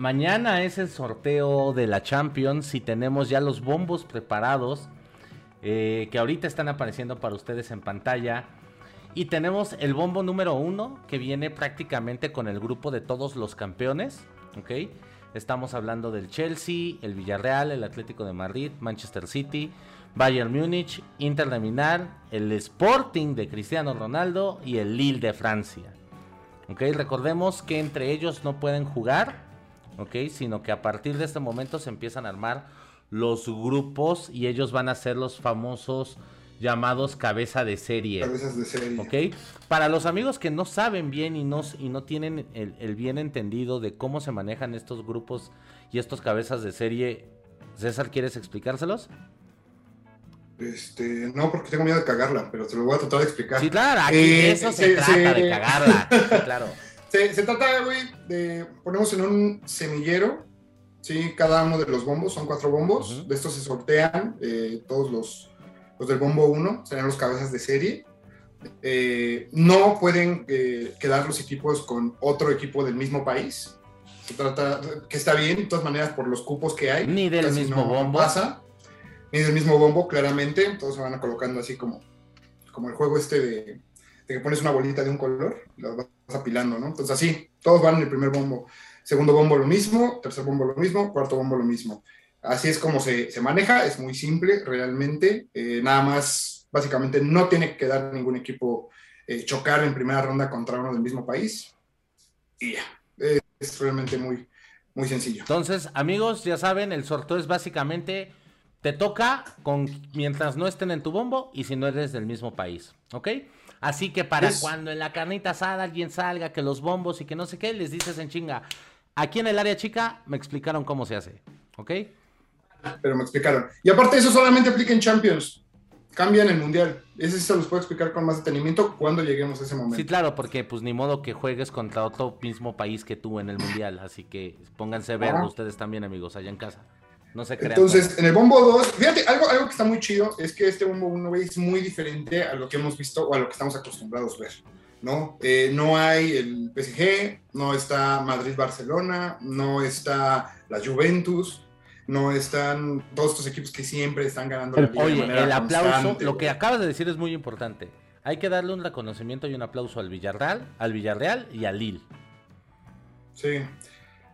Mañana es el sorteo de la Champions y tenemos ya los bombos preparados eh, que ahorita están apareciendo para ustedes en pantalla. Y tenemos el bombo número uno que viene prácticamente con el grupo de todos los campeones. ¿ok? Estamos hablando del Chelsea, el Villarreal, el Atlético de Madrid, Manchester City, Bayern Múnich, Inter de Minar, el Sporting de Cristiano Ronaldo y el Lille de Francia. ¿ok? Recordemos que entre ellos no pueden jugar ¿ok? Sino que a partir de este momento se empiezan a armar los grupos y ellos van a ser los famosos llamados cabeza de serie. Cabezas de serie. ¿Ok? Para los amigos que no saben bien y no, y no tienen el, bien entendido de cómo se manejan estos grupos y estos cabezas de serie, César, ¿quieres explicárselos? Este, no, porque tengo miedo de cagarla, pero te lo voy a tratar de explicar. Sí, claro, aquí eh, eso se trata de cagarla. claro. Se, trata, güey, de ponemos en un semillero, ¿sí? Cada uno de los bombos, son cuatro bombos, de estos se sortean eh, todos los, los del bombo 1, serán los cabezas de serie. Eh, no pueden eh, quedar los equipos con otro equipo del mismo país. Se trata, que está bien, de todas maneras, por los cupos que hay. Ni del mismo bombo. Pasa. Es el mismo bombo, claramente. Todos se van colocando así como, como el juego este de, de que pones una bolita de un color y las vas apilando, ¿no? Entonces así, todos van en el primer bombo. Segundo bombo lo mismo, tercer bombo lo mismo, cuarto bombo lo mismo. Así es como se, se maneja, es muy simple realmente. Eh, nada más, básicamente no tiene que dar ningún equipo eh, chocar en primera ronda contra uno del mismo país. Y ya, es realmente muy, muy sencillo. Entonces, amigos, ya saben, el sorteo es básicamente te toca con mientras no estén en tu bombo y si no eres del mismo país, ¿ok? Así que para Es- cuando en la carnita asada alguien salga, que los bombos y que no sé qué, les dices en chinga. Aquí en el área chica me explicaron cómo se hace, ¿ok? pero me explicaron. Y aparte eso solamente aplica en Champions. Cambia en el Mundial. Ese sí se los puedo explicar con más detenimiento cuando lleguemos a ese momento. Sí, claro, porque pues ni modo que juegues contra otro mismo país que tú en el mundial, así que pónganse a ver Ajá. ustedes también, amigos, allá en casa. No se crean. Entonces, en el bombo 2, fíjate, algo, algo que está muy chido es que este bombo 1 güey, es muy diferente a lo que hemos visto o a lo que estamos acostumbrados a ver, ¿no? Eh, no hay el PSG, no está Madrid-Barcelona, no está la Juventus, no están todos estos equipos que siempre están ganando la de Oye, manera el aplauso, constante, lo que acabas de decir es muy importante. Hay que darle un reconocimiento y un aplauso al Villarreal, al Villarreal y al Lille. Sí.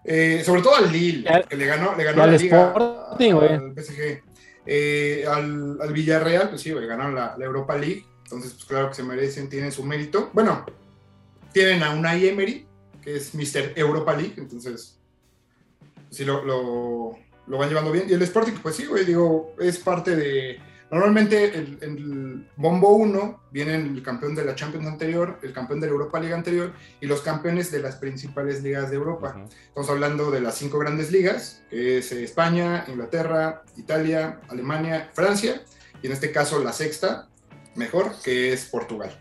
Eh, sobre todo al Lille, al- que le ganó, le ganó al la liga Sporting, al PSG. Eh, al, al Villarreal, pues sí, güey, ganaron la, la Europa League. Entonces, pues claro que se merecen, tienen su mérito. Bueno, tienen a Unai Emery, que es Mr. Europa League, entonces sí lo, lo, lo van llevando bien. Y el Sporting, pues sí, güey, digo, es parte de... Normalmente el, el Bombo 1 viene el campeón de la Champions anterior, el campeón de la Europa League anterior y los campeones de las principales ligas de Europa. Ujú. Estamos hablando de las cinco grandes ligas, que es eh, España, Inglaterra, Italia, Alemania, Francia, y en este caso la sexta, mejor, que es Portugal.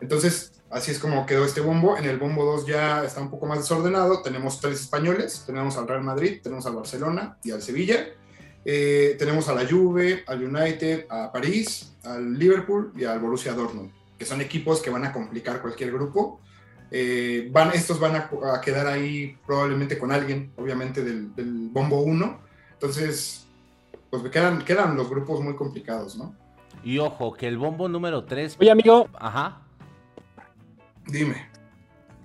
Entonces, así es como quedó este bombo. En el bombo 2 ya está un poco más desordenado. Tenemos tres españoles, tenemos al Real Madrid, tenemos al Barcelona y al Sevilla. Eh, tenemos a la Juve, al United, a París, al Liverpool y al Borussia Dortmund, que son equipos que van a complicar cualquier grupo. Eh, van, estos van a, a quedar ahí probablemente con alguien, obviamente, del, del bombo 1. Entonces, pues me quedan, quedan los grupos muy complicados, ¿no? Y ojo, que el bombo número 3. Oye, amigo, Ajá. Dime.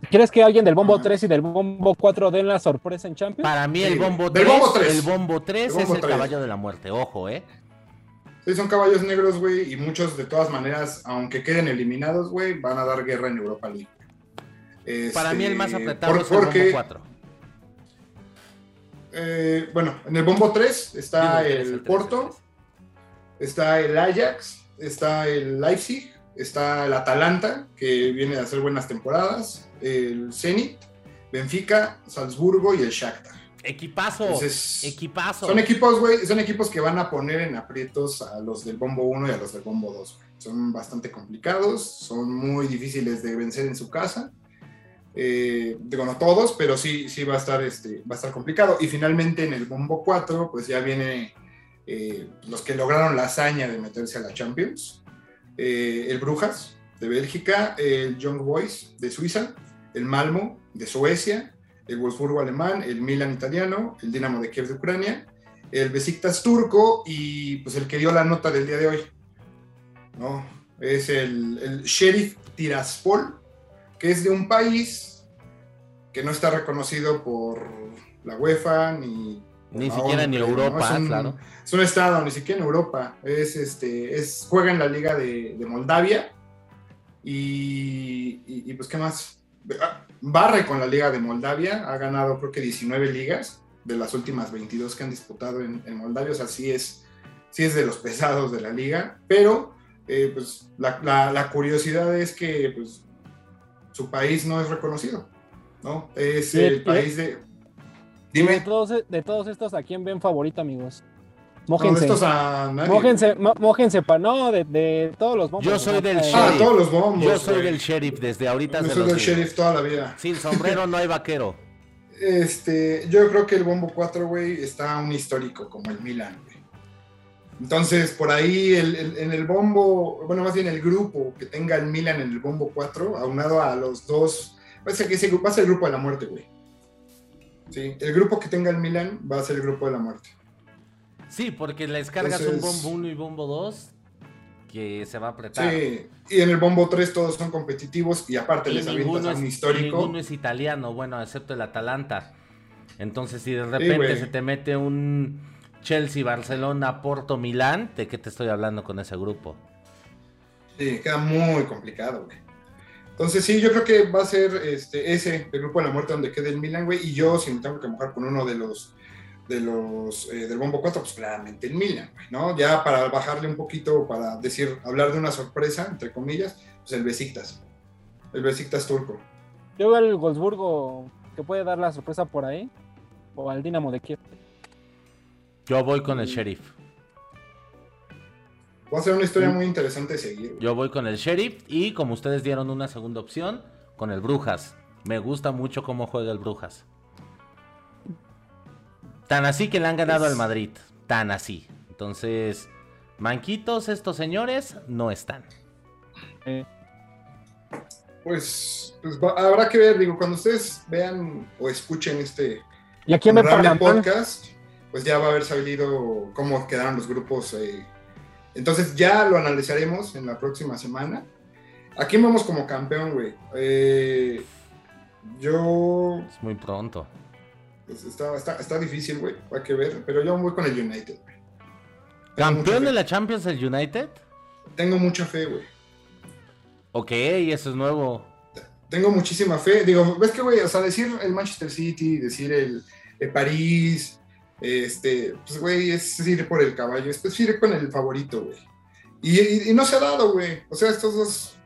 ¿Quieres que alguien del bombo Ajá. 3 y del bombo 4 den la sorpresa en Champions? Para mí Sí, el bombo del 3, bombo tres. el bombo 3 Del es bombo el tres. caballo de la muerte, ojo, ¿eh? Sí, son caballos negros, güey, y muchos de todas maneras, aunque queden eliminados, güey, van a dar guerra en Europa League. Para mí el más Este, apretado por- es el porque, bombo 4. eh, bueno, en el bombo 3 está el, Porto, está el Ajax, está el Leipzig, está el Atalanta, que viene a hacer buenas temporadas, el Zenit, Benfica, Salzburgo y el Shakhtar. Equipazo. Entonces, equipazo. Son equipos, güey, son equipos que van a poner en aprietos a los del bombo 1 y a los del bombo 2. güey. Son bastante complicados, son muy difíciles de vencer en su casa. Eh, digo, no todos, pero sí, sí va a estar, este, va a estar complicado. Y finalmente en el bombo 4, pues ya viene eh, los que lograron la hazaña de meterse a la Champions. Eh, el Brujas de Bélgica, el Young Boys de Suiza, el Malmo de Suecia, el Wolfsburgo alemán, el Milan italiano, el Dinamo de Kiev de Ucrania, el Besiktas turco y pues el que dio la nota del día de hoy. ¿no? Es el, el Sheriff Tiraspol, que es de un país que no está reconocido por la UEFA ni... Ni siquiera ¿no? Europa, Es un- claro. Es un estado, ni siquiera en Europa. Es este, es, juega en la liga de, de Moldavia. Y, y- y, pues, ¿qué más? Barre con la liga de Moldavia. Ha ganado, creo que 19 ligas de las últimas 22 que han disputado en, en Moldavia. O sea, sí es, sí es de los pesados de la liga. Pero, eh, pues, la, la- la curiosidad es que, pues, su país no es reconocido. ¿No? Es el país de. De Dime. todos, de todos estos, ¿a quién ven favorito, amigos? No, Mójense. estos a nadie. Mójense, mójense pa, no, de, de todos los bombos. Yo soy ¿no? del Ah, Sheriff. todos los bombos. Yo soy del sheriff desde ahorita. Yo soy del sheriff toda la vida. Sin sombrero no hay vaquero. Este, yo creo que el Bombo 4, güey, está un histórico como el Milan, güey. Entonces, por ahí, el- el- en el bombo, bueno, más bien el grupo que tenga el Milan en el Bombo 4, aunado a los dos, va a ser que ese grupo va a ser el grupo de la muerte, güey. Sí, el grupo que tenga el Milan va a ser el grupo de la muerte. Sí, porque les cargas un bombo 1 y bombo 2 que se va a apretar. Sí, y en el bombo 3 todos son competitivos y aparte les avientas un histórico. Ninguno es italiano, bueno, excepto el Atalanta. Entonces, si de repente se te mete un Chelsea, Barcelona, Porto, Milán, ¿de qué te estoy hablando con ese grupo? Sí, queda muy complicado, güey. Entonces, sí, yo creo que va a ser este, ese, el grupo de la muerte donde quede el Milan, güey. Y yo, si me tengo que mojar con uno de los, de los eh, del Bombo 4, pues claramente el Milan, ¿no? Ya para bajarle un poquito, para decir, hablar de una sorpresa, entre comillas, pues el Besiktas. El Besiktas turco. Yo veo al Wolfsburgo que puede dar la sorpresa por ahí, o al Dinamo de Kiev. Yo voy con el Sheriff. Va a ser una historia muy interesante de seguir. Yo voy con el Sheriff y como ustedes dieron una segunda opción, con el Brujas. Me gusta mucho cómo juega el Brujas. Tan así que le han ganado al Madrid. Tan así. Entonces, manquitos estos señores no están. Pues, pues habrá que ver, digo, cuando ustedes vean o escuchen este ¿Y aquí me podcast, pues ya va a haber salido cómo quedaron los grupos eh, entonces ya lo analizaremos en la próxima semana. Aquí vamos como campeón, güey. Eh, yo. Es muy pronto. Pues está, difícil, güey. Hay que ver. Pero yo voy con el United, güey. ¿Campeón de la Champions el United? Tengo mucha fe, güey. Ok, eso es nuevo. Tengo muchísima fe. Digo, ves que, güey, o sea, decir el Manchester City, decir el, el París, este, pues, güey, es ir por el caballo, es ir con el favorito, güey. Y, no se ha dado, güey. O sea, estos dos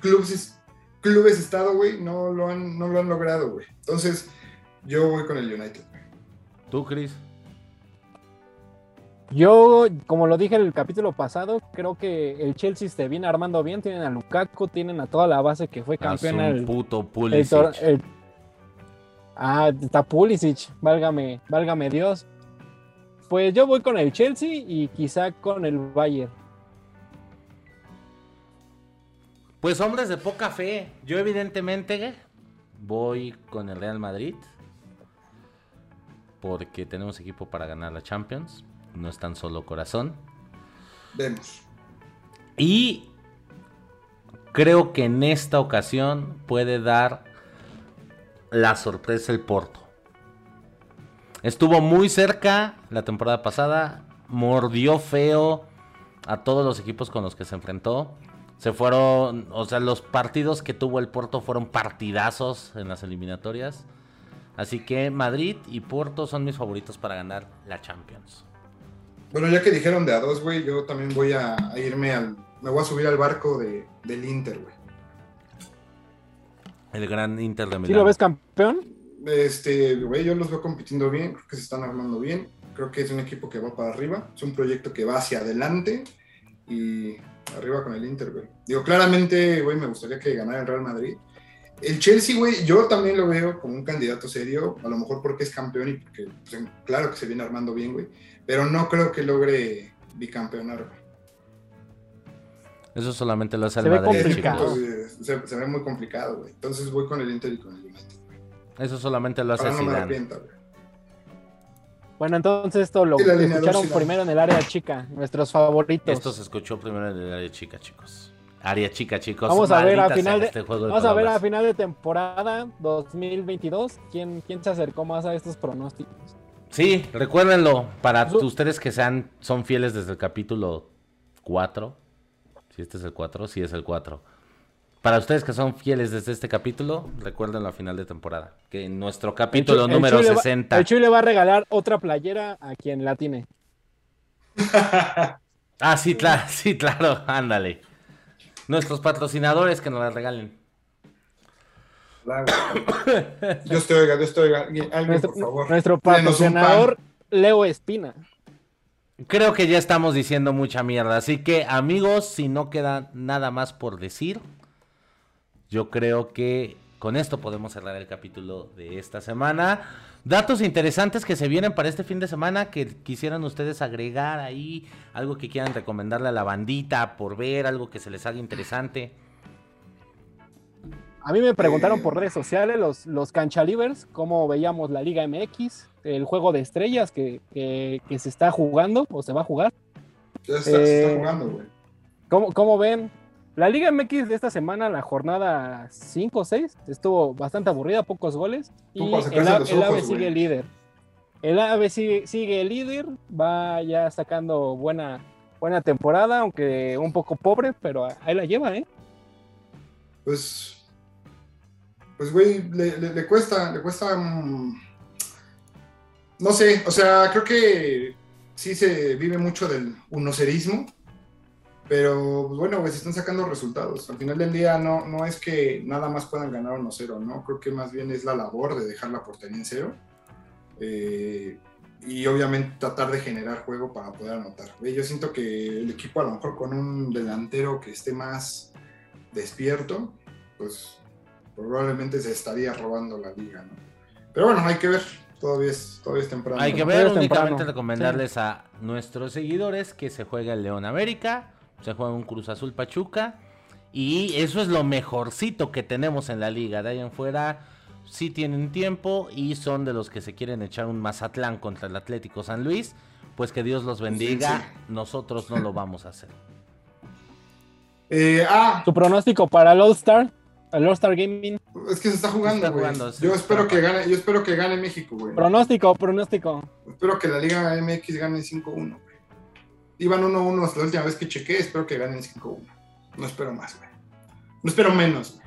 clubes, clubes estado, güey, no lo han, no lo han logrado, güey. Entonces, yo voy con el United. ¿Tú, Chris? Yo, como lo dije en el capítulo pasado, creo que el Chelsea se viene armando bien. Tienen a Lukaku, tienen a toda la base que fue campeón. El puto Ah, está Pulisic, válgame, válgame Dios. Pues yo voy con el Chelsea y quizá con el Bayern. Pues hombres de poca fe. Yo evidentemente voy con el Real Madrid. Porque tenemos equipo para ganar la Champions. No es tan solo corazón. Vemos. Y creo que en esta ocasión puede dar la sorpresa el Porto. Estuvo muy cerca la temporada pasada, mordió feo a todos los equipos con los que se enfrentó. Se fueron, o sea, los partidos que tuvo el Porto fueron partidazos en las eliminatorias. Así que Madrid y Porto son mis favoritos para ganar la Champions. Bueno, ya que dijeron de a dos, güey, yo también voy a, irme al. Me voy a subir al barco de, del Inter, güey. El gran Inter de Milán. ¿Sí lo ves campeón? Este, güey, yo los veo compitiendo bien, creo que se están armando bien. Creo que es un equipo que va para arriba, es un proyecto que va hacia adelante y arriba con el Inter, güey. Digo, claramente, güey, me gustaría que ganara el Real Madrid. El Chelsea, güey, yo también lo veo como un candidato serio, a lo mejor porque es campeón y porque, pues, claro que se viene armando bien, güey, pero no creo que logre bicampeonar, güey. Eso solamente lo hace el Madrid. Se, ve muy complicado, güey. Entonces voy con el Inter y con el United. Eso solamente lo hace el Zidane. bueno, entonces esto lo escucharon primero en el área chica, nuestros favoritos. Esto se escuchó primero en el área chica, chicos. Área chica, chicos. Vamos a ver a final de, este vamos a ver a final de temporada 2022 quién, quién se acercó más a estos pronósticos. Sí, recuérdenlo para ustedes que sean son fieles desde el capítulo 4 si este es el 4, sí es el 4. Para ustedes que son fieles desde este capítulo, recuerden la final de temporada. Que en nuestro capítulo número 60. el Chuy le va a regalar otra playera a quien la tiene. ah, sí, claro, sí, claro, ándale. Nuestros patrocinadores que nos la regalen. Dios te oiga, Dios te oiga. Alguien, por favor. Nuestro patrocinador, Leo Espina. Creo que ya estamos diciendo mucha mierda. Así que, amigos, si no queda nada más por decir, yo creo que con esto podemos cerrar el capítulo de esta semana. Datos interesantes que se vienen para este fin de semana que quisieran ustedes agregar ahí, algo que quieran recomendarle a la bandita por ver, algo que se les haga interesante. A mí me preguntaron por redes sociales, los, los canchalivers, cómo veíamos la Liga MX, el juego de estrellas que, que- que se está jugando o se va a jugar. Ya está, se está Eh, jugando, güey. ¿Cómo, cómo ven? La Liga MX de esta semana, la jornada 5 o 6, estuvo bastante aburrida, pocos goles. Tú Y el, el AVE sigue líder. El AVE sigue, sigue líder, va ya sacando buena, buena temporada, aunque un poco pobre, pero ahí la lleva, ¿eh? Pues, pues, güey, le, le- le cuesta, le cuesta, mm, no sé, o sea, creo que sí se vive mucho del unocerismo, pero pues, bueno, se están sacando resultados. Al final del día no, no es que nada más puedan ganar 1-0, ¿no? Creo que más bien es la labor de dejar la portería en cero. eh, y obviamente tratar de generar juego para poder anotar. Yo siento que el equipo a lo mejor con un delantero que esté más despierto, pues probablemente se estaría robando la liga, ¿no? Pero bueno, hay que ver, todavía es, todavía es temprano. Hay que ver, únicamente temprano. recomendarles a nuestros seguidores que se juega el León América, se juega un Cruz Azul Pachuca, y eso es lo mejorcito que tenemos en la liga. De ahí en fuera, sí tienen tiempo y son de los que se quieren echar un Mazatlán contra el Atlético San Luis. Pues que Dios los bendiga, sí. nosotros no lo vamos a hacer. Eh, ah, Su pronóstico para el All-Star, el All-Star Gaming. es que se está jugando, güey. sí, Yo espero que gane, yo espero que gane México, güey. Pronóstico, pronóstico. Espero que la Liga MX gane 5-1, güey. Iban 1-1 hasta la última vez que chequé, espero que ganen 5-1. No espero más, güey. No espero menos, güey.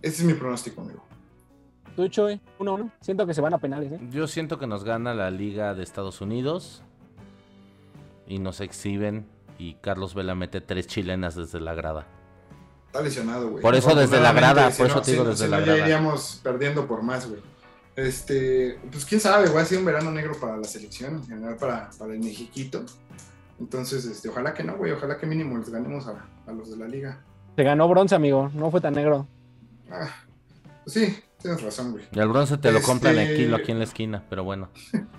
Ese es mi pronóstico, amigo. Tú, Chuy, 1-1. Siento que se van a penales, ¿eh? Yo siento que nos gana la Liga de Estados Unidos y nos exhiben y Carlos Vela mete tres chilenas desde la grada. Está lesionado, güey. Por eso desde la grada, por Si eso te digo si desde si la no, grada. Ya iríamos perdiendo por más, güey. Este, pues quién sabe, güey, ha sido un verano negro para la selección, en general para, para el Mexiquito. Entonces, este, ojalá que no, güey, ojalá que mínimo les ganemos a, a los de la liga. Se ganó bronce, amigo. No fue tan negro. Ah, pues sí, tienes razón, güey. Y al bronce te lo compran Este- el kilo aquí en la esquina, pero bueno.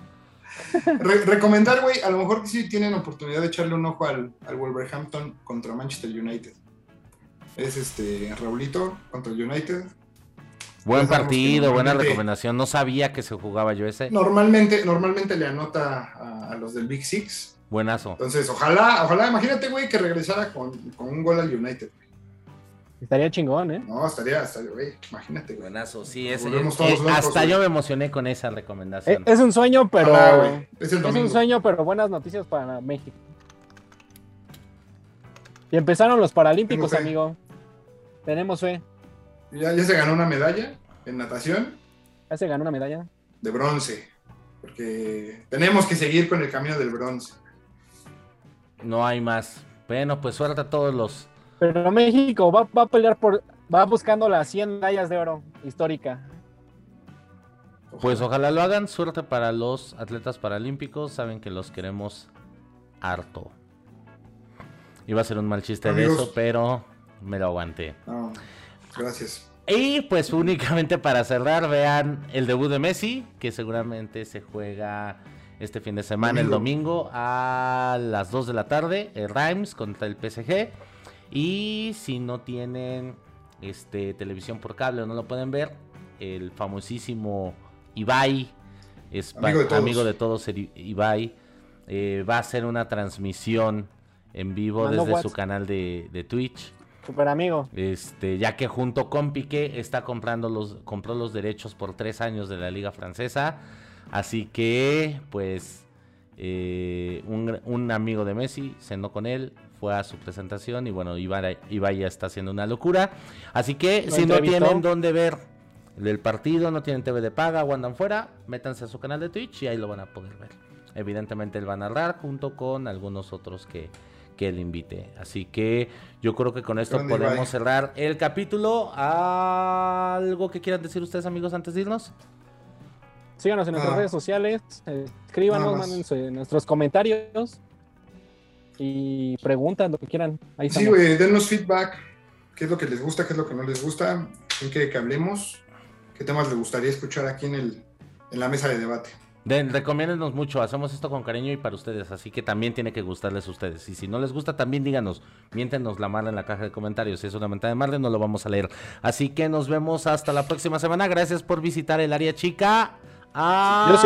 Re- recomendar, güey, a lo mejor que sí tienen oportunidad de echarle un ojo al, al Wolverhampton contra Manchester United. Es este Raulito contra el United. Buen partido, buena recomendación. No sabía que se jugaba yo ese. Normalmente, normalmente le anota a, a los del Big Six. Buenazo. Entonces, ojalá, ojalá, imagínate, güey, que regresara con, con un gol al United. güey. Estaría chingón, ¿eh? No, estaría, estaría, güey, imagínate, güey. Buenazo, sí, ese. Volvemos eh, eh, hasta güey. yo me emocioné con esa Eh, recomendación. Es un sueño, pero. Güey. Es el Es un sueño, pero buenas noticias para México. Y empezaron los Paralímpicos, amigo. Tenemos fe. Ya, ya se ganó una medalla en natación Ya se ganó una medalla. de bronce. Porque tenemos que seguir con el camino del bronce. No hay más. Bueno, pues suerte a todos los. Pero México va, va a pelear por. Va buscando las 100 medallas de oro histórica. Pues ojalá lo hagan. Suerte para los atletas paralímpicos. Saben que los queremos harto. Iba a ser un mal chiste de eso, pero me lo aguanté. No, gracias. Y pues únicamente para cerrar, vean el debut de Messi, que seguramente se juega este fin de semana, el domingo, a las 2 de la tarde, el Reims contra el PSG. Y si no tienen este, televisión por cable o no lo pueden ver, el famosísimo Ibai, es pa- Amigo de todos. amigo de todos, el I- Ibai, eh, va a hacer una transmisión en vivo desde su canal de, de Twitch. Super amigo. Este, ya que junto con Piqué está comprando los, compró los derechos por tres años de la Liga Francesa. Así que, pues, eh, un, amigo de Messi cenó con él, fue a su presentación y bueno, Ibai, Ibai ya está haciendo una locura. Así que, si no tienen dónde ver el partido, no tienen TV de paga o andan fuera, métanse a su canal de Twitch y ahí lo van a poder ver. Evidentemente él va a narrar junto con algunos otros que, que él invite. Así que yo creo que con esto Grande podemos Ibai. cerrar el capítulo. ¿Algo que quieran decir ustedes amigos antes de irnos? Síganos en nuestras Ah. redes sociales. eh, Escríbanos, manden su- nuestros comentarios. Y preguntas, lo que quieran. Ahí Sí, güey, denos feedback. ¿Qué es lo que les gusta? ¿Qué es lo que no les gusta? ¿En qué que hablemos? ¿Qué temas les gustaría escuchar aquí en, el, en la mesa de debate? De, recomiéndenos mucho, hacemos esto con cariño y para ustedes, así que también tiene que gustarles a ustedes. Y si no les gusta, también díganos, miéntenos la mala en la caja de comentarios. Si es una mentada de madre, no lo vamos a leer. Así que nos vemos hasta la próxima semana. Gracias por visitar el área chica. Adiós.